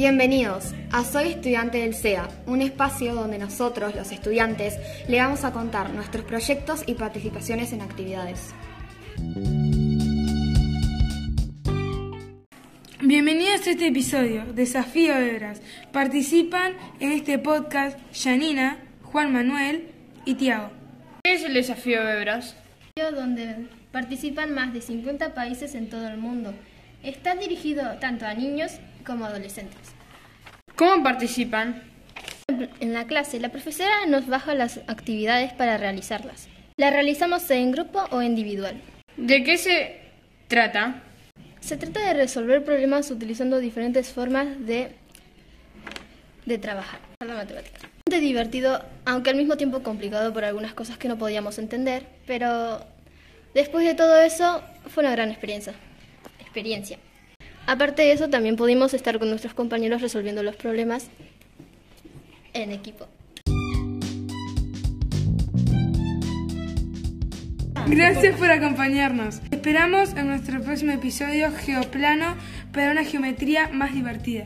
Bienvenidos a Soy Estudiante del SEA, un espacio donde nosotros, los estudiantes, le vamos a contar nuestros proyectos y participaciones en actividades. Bienvenidos a este episodio, Desafío Hebras. Participan en este podcast Janina, Juan Manuel y Tiago. ¿Qué es el Desafío Hebras? donde participan más de 50 países en todo el mundo. Está dirigido tanto a niños como adolescentes. ¿Cómo participan? En la clase, la profesora nos baja las actividades para realizarlas. Las realizamos en grupo o individual. ¿De qué se trata? Se trata de resolver problemas utilizando diferentes formas de, de trabajar. La matemática. Bastante divertido, aunque al mismo tiempo complicado por algunas cosas que no podíamos entender, pero después de todo eso fue una gran experiencia. Experiencia. Aparte de eso, también pudimos estar con nuestros compañeros resolviendo los problemas en equipo. Gracias por acompañarnos. Esperamos en nuestro próximo episodio Geoplano para una geometría más divertida.